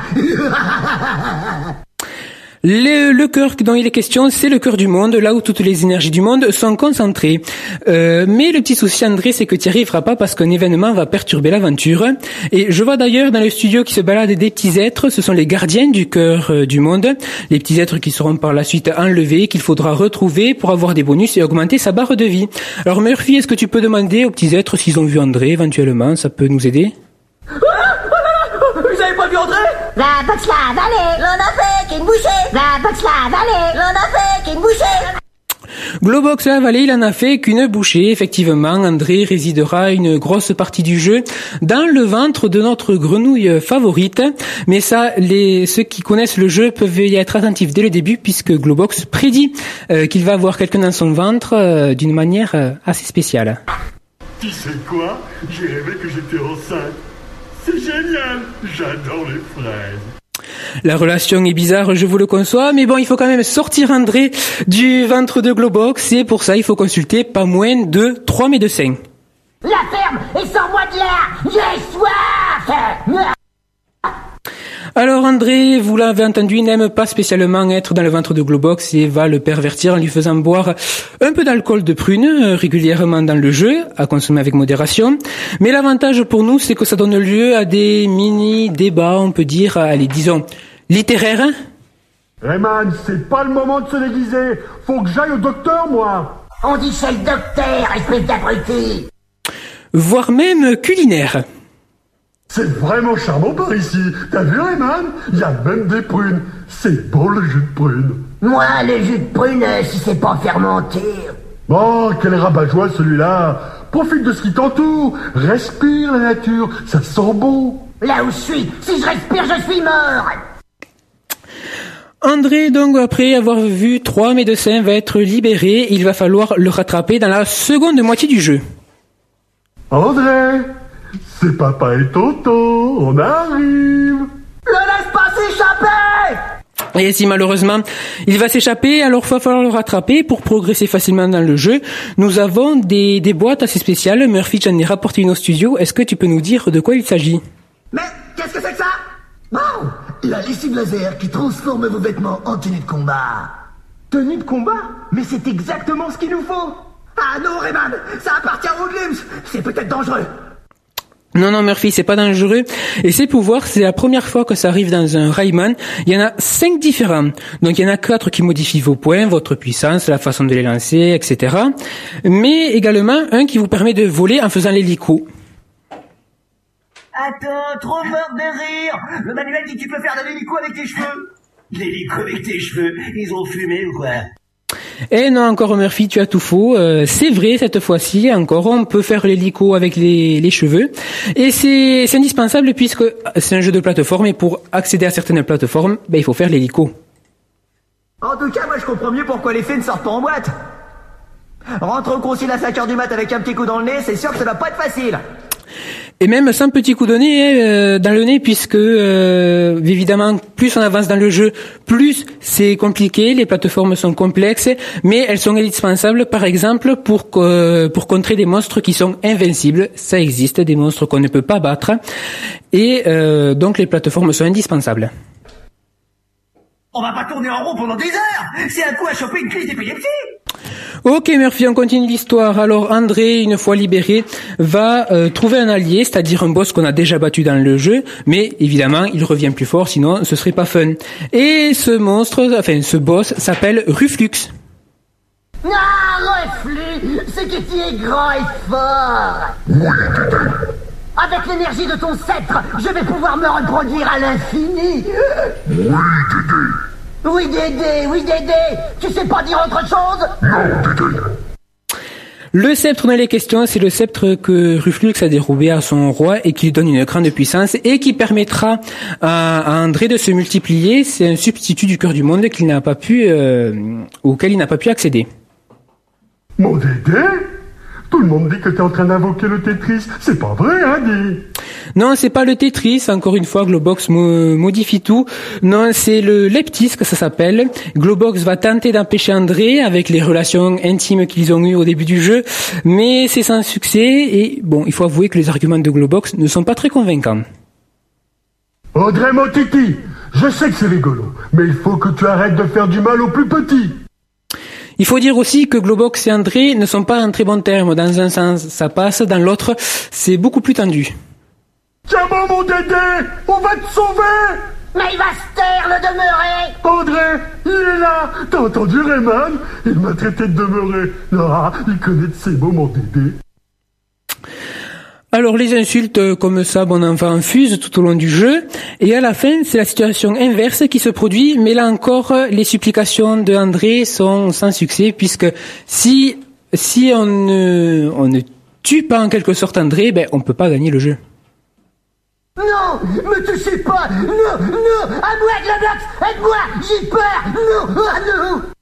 Le, le cœur dont il est question, c'est le cœur du monde, là où toutes les énergies du monde sont concentrées. Euh, mais le petit souci, André, c'est que tu n'y arriveras pas parce qu'un événement va perturber l'aventure. Et je vois d'ailleurs dans le studio qui se baladent des petits êtres, ce sont les gardiens du cœur euh, du monde, les petits êtres qui seront par la suite enlevés, qu'il faudra retrouver pour avoir des bonus et augmenter sa barre de vie. Alors Murphy, est-ce que tu peux demander aux petits êtres s'ils ont vu André éventuellement Ça peut nous aider? pas vu André La box là, allez, l'on a fait qu'une bouchée. La box là, allez, l'on a fait qu'une bouchée. Globox la vallée, il en a fait qu'une bouchée. Effectivement, André résidera une grosse partie du jeu dans le ventre de notre grenouille favorite. Mais ça, les, ceux qui connaissent le jeu peuvent y être attentifs dès le début puisque Globox prédit euh, qu'il va avoir quelqu'un dans son ventre euh, d'une manière euh, assez spéciale. Tu sais quoi? J'ai rêvé que j'étais enceinte. C'est génial J'adore les fraises. La relation est bizarre, je vous le conçois, mais bon, il faut quand même sortir André du ventre de Globox, et pour ça, il faut consulter pas moins de trois médecins. La ferme et sors-moi de là J'ai soif Alors André, vous l'avez entendu, n'aime pas spécialement être dans le ventre de Globox et va le pervertir en lui faisant boire un peu d'alcool de prune euh, régulièrement dans le jeu, à consommer avec modération. Mais l'avantage pour nous, c'est que ça donne lieu à des mini-débats, on peut dire, allez, disons, littéraires. hein Rayman, c'est pas le moment de se déguiser. Faut que j'aille au docteur, moi. On dit chez le docteur, espèce d'abruti voire même culinaires. C'est vraiment charmant par ici. T'as vu, Rayman? Il y a même des prunes. C'est beau le jus de prunes. Moi, le jus de prune, euh, si c'est pas fermenté... Oh, quel rabat-joie celui-là Profite de ce qui t'entoure. Respire la nature. Ça sent bon. Là où je suis, si je respire, je suis mort André, donc, après avoir vu trois médecins, va être libéré. Il va falloir le rattraper dans la seconde moitié du jeu. André, c'est papa et Toto. On arrive. Le laisse pas s'échapper Et si malheureusement il va s'échapper, alors il va falloir le rattraper pour progresser facilement dans le jeu. Nous avons des, des boîtes assez spéciales. Murphy, j'en ai rapporté une au studio. Est-ce que tu peux nous dire de quoi il s'agit? Mais qu'est-ce que c'est que ça? Oh La lessive laser qui transforme vos vêtements en tenue de combat. Tenue de combat? Mais c'est exactement ce qu'il nous faut Ah non, Rayman Ça appartient aux Glims C'est peut-être dangereux Non, non, Murphy, c'est pas dangereux. Et ces pouvoirs, c'est la première fois que ça arrive dans un Rayman. Il y en a cinq différents. Donc, il y en a quatre qui modifient vos points, votre puissance, la façon de les lancer, etc. Mais également un qui vous permet de voler en faisant l'hélico. Attends, trop mort de rire Le manuel dit que tu peux faire de l'hélico avec tes cheveux L'hélico avec tes cheveux Ils ont fumé ou quoi? Eh non, encore Murphy, tu as tout faux. Euh, c'est vrai, cette fois-ci, encore, on peut faire l'hélico avec les, les cheveux. Et c'est c'est indispensable puisque c'est un jeu de plateforme et pour accéder à certaines plateformes, ben, il faut faire l'hélico. En tout cas, moi je comprends mieux pourquoi les fées ne sortent pas en boîte Rentre au concile à 5h du mat avec un petit coup dans le nez, c'est sûr que ça va pas être facile Et même sans petit coup de nez euh, dans le nez, puisque euh, évidemment, plus on avance dans le jeu, plus c'est compliqué. Les plateformes sont complexes, mais elles sont indispensables, par exemple, pour que- pour contrer des monstres qui sont invincibles. Ça existe, des monstres qu'on ne peut pas battre, et euh, donc les plateformes sont indispensables. On va pas tourner en rond pendant des heures C'est un coup à choper une crise d'épilepsie Ok Murphy, on continue l'histoire. Alors André, une fois libéré, va euh, trouver un allié, c'est-à-dire un boss qu'on a déjà battu dans le jeu, mais évidemment il revient plus fort, sinon ce serait pas fun. Et ce monstre, enfin ce boss s'appelle Ruflux. Ah, reflux C'est que tu es grand et fort Avec l'énergie de ton sceptre, je vais pouvoir me reproduire à l'infini Oui, Dédé Oui, Dédé Tu sais pas dire autre chose Le sceptre dans les questions, c'est le sceptre que Ruflux a dérobé à son roi et qui lui donne une grande puissance et qui permettra à, à André de se multiplier. C'est un substitut du cœur du monde qu'il n'a pas pu, euh, auquel il n'a pas pu accéder. Mon Dédé? Tout le monde dit que t'es en train d'invoquer le Tetris. C'est pas vrai, hein, dit Non, c'est pas le Tetris, encore une fois, Globox mo- modifie tout. Non, c'est le Leptis que ça s'appelle. Globox va tenter d'empêcher André avec les relations intimes qu'ils ont eues au début du jeu, mais c'est sans succès et bon, il faut avouer que les arguments de Globox ne sont pas très convaincants. Audrey, mon titi Je sais que c'est rigolo, mais il faut que tu arrêtes de faire du mal aux plus petits Il faut dire aussi que Globox et André ne sont pas en très bons termes. Dans un sens, ça passe, dans l'autre, c'est beaucoup plus tendu. Tiens bon, mon Dédé On va te sauver Mais il va se taire, le demeuré Audrey, il est là T'as entendu Rayman? Il m'a traité de demeurer. Ah, il connaît de ses mots, mon Dédé. Alors les insultes euh, comme ça, bon enfant, fusent tout au long du jeu, et à la fin, c'est la situation inverse qui se produit, mais là encore, les supplications de André sont sans succès, puisque si si on ne, on ne tue pas en quelque sorte André, ben on peut pas gagner le jeu. Non Me touchez pas. Non Non À moi, Globlox. Aide-moi J'ai peur. Non non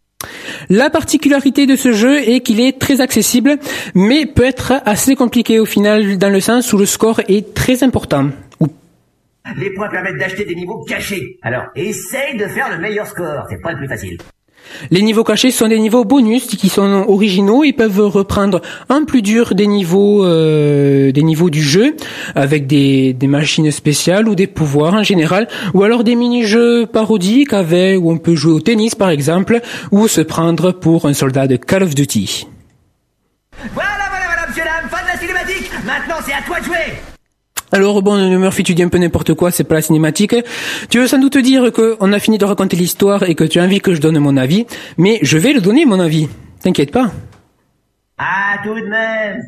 La particularité de ce jeu est qu'il est très accessible, mais peut être assez compliqué au final, dans le sens où le score est très important. Les points permettent d'acheter des niveaux cachés. Alors, essaye de faire le meilleur score, c'est pas le plus facile. Les niveaux cachés sont des niveaux bonus qui sont originaux et peuvent reprendre en plus dur des niveaux euh, du jeu avec des, des machines spéciales ou des pouvoirs en général ou alors des mini-jeux parodiques avec où on peut jouer au tennis par exemple ou se prendre pour un soldat de Call of Duty. Voilà, voilà, voilà, monsieur dame, fin de la cinématique. Maintenant, c'est à toi de jouer Alors bon, Murphy, tu dis un peu n'importe quoi, c'est pas la cinématique. Tu veux sans doute dire que on a fini de raconter l'histoire et que tu as envie que je donne mon avis, mais je vais le donner mon avis. T'inquiète pas. Ah, tout de même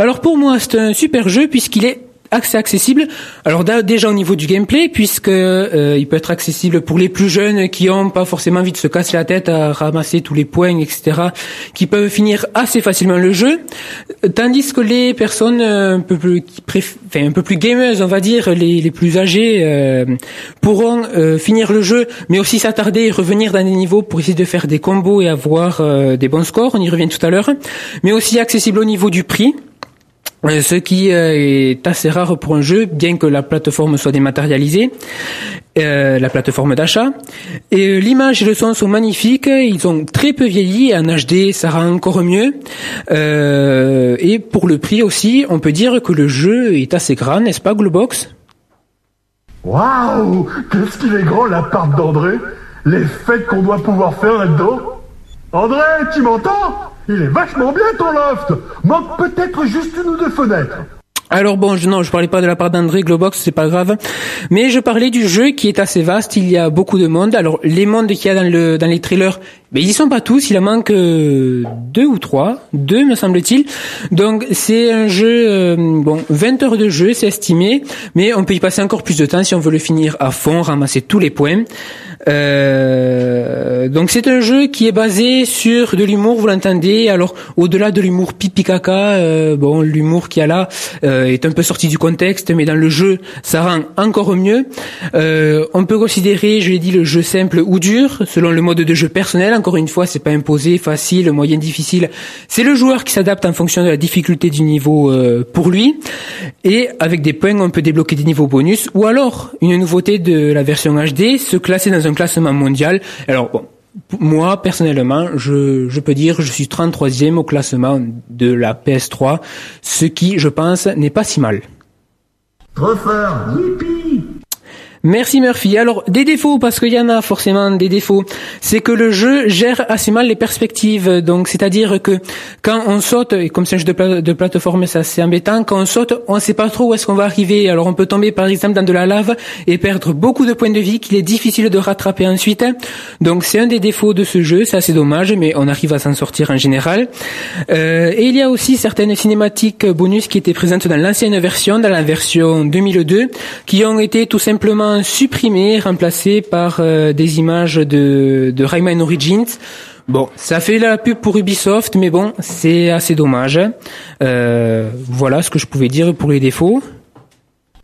Alors pour moi, c'est un super jeu puisqu'il est accessible. Alors déjà au niveau du gameplay, puisque euh, il peut être accessible pour les plus jeunes qui ont pas forcément envie de se casser la tête à ramasser tous les points, etc., qui peuvent finir assez facilement le jeu, tandis que les personnes euh, un peu plus qui enfin, un peu plus gameuses, on va dire, les, les plus âgées, euh, pourront euh, finir le jeu, mais aussi s'attarder et revenir dans des niveaux pour essayer de faire des combos et avoir euh, des bons scores. On y revient tout à l'heure, mais aussi accessible au niveau du prix. Euh, Ce qui euh, est assez rare pour un jeu, bien que la plateforme soit dématérialisée, euh, la plateforme d'achat. Et l'image et le son sont magnifiques, ils ont très peu vieilli, en HD ça rend encore mieux. Et pour le prix aussi, on peut dire que le jeu est assez grand, n'est-ce pas Globox? Waouh! Qu'est-ce qu'il est grand l'appart d'André? Les fêtes qu'on doit pouvoir faire là-dedans André, tu m'entends? Il est vachement bien ton loft Manque peut-être juste une ou deux fenêtres. Alors bon, je, non, je parlais pas de la part d'André Globox, c'est pas grave, mais je parlais du jeu qui est assez vaste. Il y a beaucoup de monde. Alors les mondes qu'il y a dans le dans les trailers, mais ils y sont pas tous. Il en manque euh, deux ou trois, deux me semble-t-il. Donc c'est un jeu, euh, bon, 20 heures de jeu, c'est estimé, mais on peut y passer encore plus de temps si on veut le finir à fond, ramasser tous les points. Euh, donc c'est un jeu qui est basé sur de l'humour, vous l'entendez. Alors au-delà de l'humour pipi caca, euh, bon l'humour qu'il y a là euh, est un peu sorti du contexte, mais dans le jeu ça rend encore mieux. On peut considérer, je l'ai dit, le jeu simple ou dur selon le mode de jeu personnel. Encore une fois, c'est pas imposé, facile, moyen, difficile. C'est le joueur qui s'adapte en fonction de la difficulté du niveau pour lui. Et avec des points, on peut débloquer des niveaux bonus ou alors une nouveauté de la version HD, se classer dans un classement mondial. Alors moi personnellement, je, peux dire je suis 33e au classement de la PS3, ce qui, je pense, n'est pas si mal. Merci Murphy. Alors des défauts parce qu'il y en a forcément des défauts. C'est que le jeu gère assez mal les perspectives. Donc c'est-à-dire que quand on saute et comme c'est un jeu de, pla- de plateforme, c'est assez embêtant. Quand on saute, on ne sait pas trop où est-ce qu'on va arriver. Alors on peut tomber par exemple dans de la lave et perdre beaucoup de points de vie qu'il est difficile de rattraper ensuite. Donc c'est un des défauts de ce jeu. C'est assez dommage, mais on arrive à s'en sortir en général. Euh, et il y a aussi certaines cinématiques bonus qui étaient présentes dans l'ancienne version, dans la version 2002, qui ont été tout simplement supprimées, remplacées par euh, des images de, de Rayman Origins. Bon, ça fait la pub pour Ubisoft, mais bon, c'est assez dommage. Euh, voilà ce que je pouvais dire pour les défauts.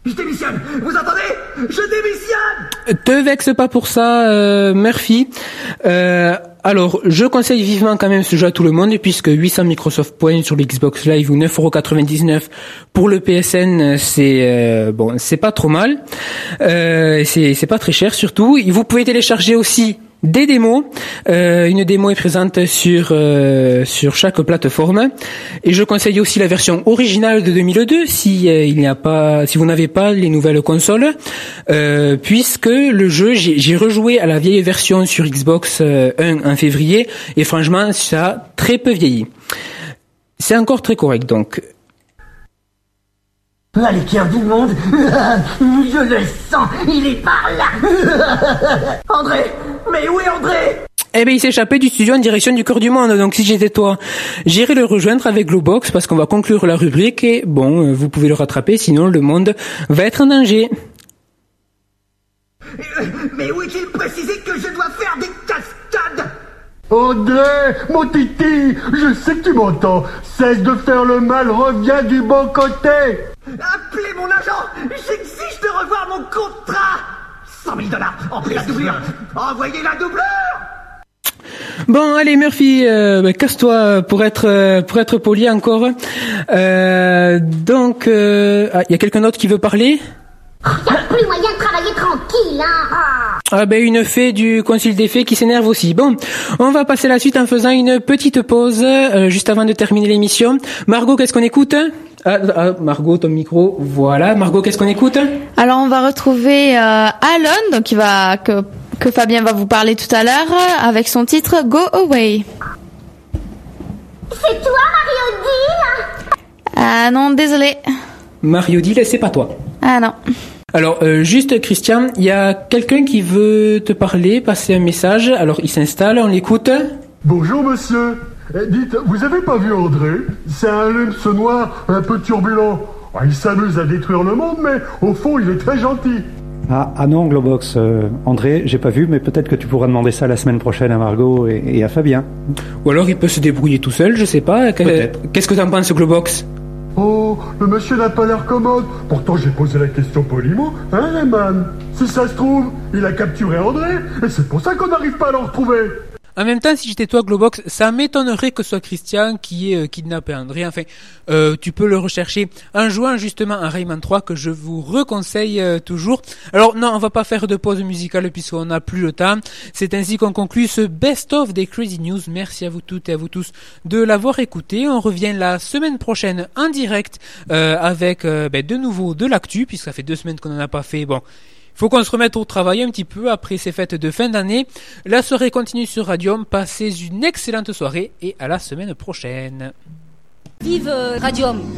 Je démissionne Vous entendez? Je démissionne Te vexe pas pour ça, euh, Murphy. Euh, alors, je conseille vivement quand même ce jeu à tout le monde, puisque 800 Microsoft Points sur l'Xbox Live ou 9,99€ pour le PSN, c'est euh, bon, c'est pas trop mal. Euh, c'est c'est pas très cher surtout. Et Vous pouvez télécharger aussi des démos. Euh, une démo est présente sur euh, sur chaque plateforme. Et je conseille aussi la version originale de 2002 si euh, il n'y a pas, si vous n'avez pas les nouvelles consoles, puisque le jeu, j'ai rejoué à la vieille version sur Xbox euh, 1 en février et franchement ça a très peu vieilli. C'est encore très correct donc. Allez, cœur du monde Je le sens Il est par là André Mais où est André? Eh ben, il s'est échappé du studio en direction du cœur du monde. Donc, si j'étais toi, j'irai le rejoindre avec Glowbox parce qu'on va conclure la rubrique et bon, euh, vous pouvez le rattraper, sinon le monde va être en danger. Mais où est-il précisé que je dois faire des cascades? André, mon titi, je sais que tu m'entends. Cesse de faire le mal, reviens du bon côté. Appelez mon agent. J'exige de revoir mon contrat. 100 000 dollars en plus la doublure Envoyez la doublure. Bon, allez Murphy, euh, bah, casse-toi pour être euh, pour être poli encore. Euh, donc, euh, ah, il y a quelqu'un d'autre qui veut parler? Y'a plus moyen de travailler tranquille, hein Ah ben une fée du concile des fées qui s'énerve aussi. Bon, on va passer la suite en faisant une petite pause euh, juste avant de terminer l'émission. Margot, qu'est-ce qu'on écoute? Ah, ah, Margot, ton micro. Voilà, Margot, qu'est-ce qu'on écoute? Alors on va retrouver euh, Alon, donc qui va que que Fabien va vous parler tout à l'heure avec son titre Go Away. C'est toi, Mario Deal Ah non, désolé. Mario dit, c'est pas toi. Ah non. Alors, euh, juste Christian, il y a quelqu'un qui veut te parler, passer un message. Alors, il s'installe, on l'écoute. Bonjour monsieur. Eh, dites, vous avez pas vu André? C'est un lynx noir un peu turbulent. Ah, il s'amuse à détruire le monde, mais au fond, il est très gentil. Ah, ah non, Globox. euh, André, j'ai pas vu, mais peut-être que tu pourras demander ça la semaine prochaine à Margot et, et à Fabien. Ou alors, il peut se débrouiller tout seul, je sais pas. Que- Qu'est-ce que t'en penses, Globox? Oh, le monsieur n'a pas l'air commode. Pourtant, j'ai posé la question poliment. Hein, Rayman Si ça se trouve, il a capturé André, et c'est pour ça qu'on n'arrive pas à le retrouver. En même temps, si j'étais toi, Globox, ça m'étonnerait que ce soit Christian qui ait euh, kidnappé André. Enfin, euh, tu peux le rechercher en jouant justement à Rayman 3 que je vous reconseille euh, toujours. Alors non, on va pas faire de pause musicale puisqu'on n'a plus le temps. C'est ainsi qu'on conclut ce best-of des Crazy News. Merci à vous toutes et à vous tous de l'avoir écouté. On revient la semaine prochaine en direct euh, avec ben, de nouveau de l'actu puisque ça fait deux semaines qu'on en a pas fait. Bon. Faut qu'on se remette au travail un petit peu après ces fêtes de fin d'année. La soirée continue sur Radium. Passez une excellente soirée et à la semaine prochaine. Vive euh, Radium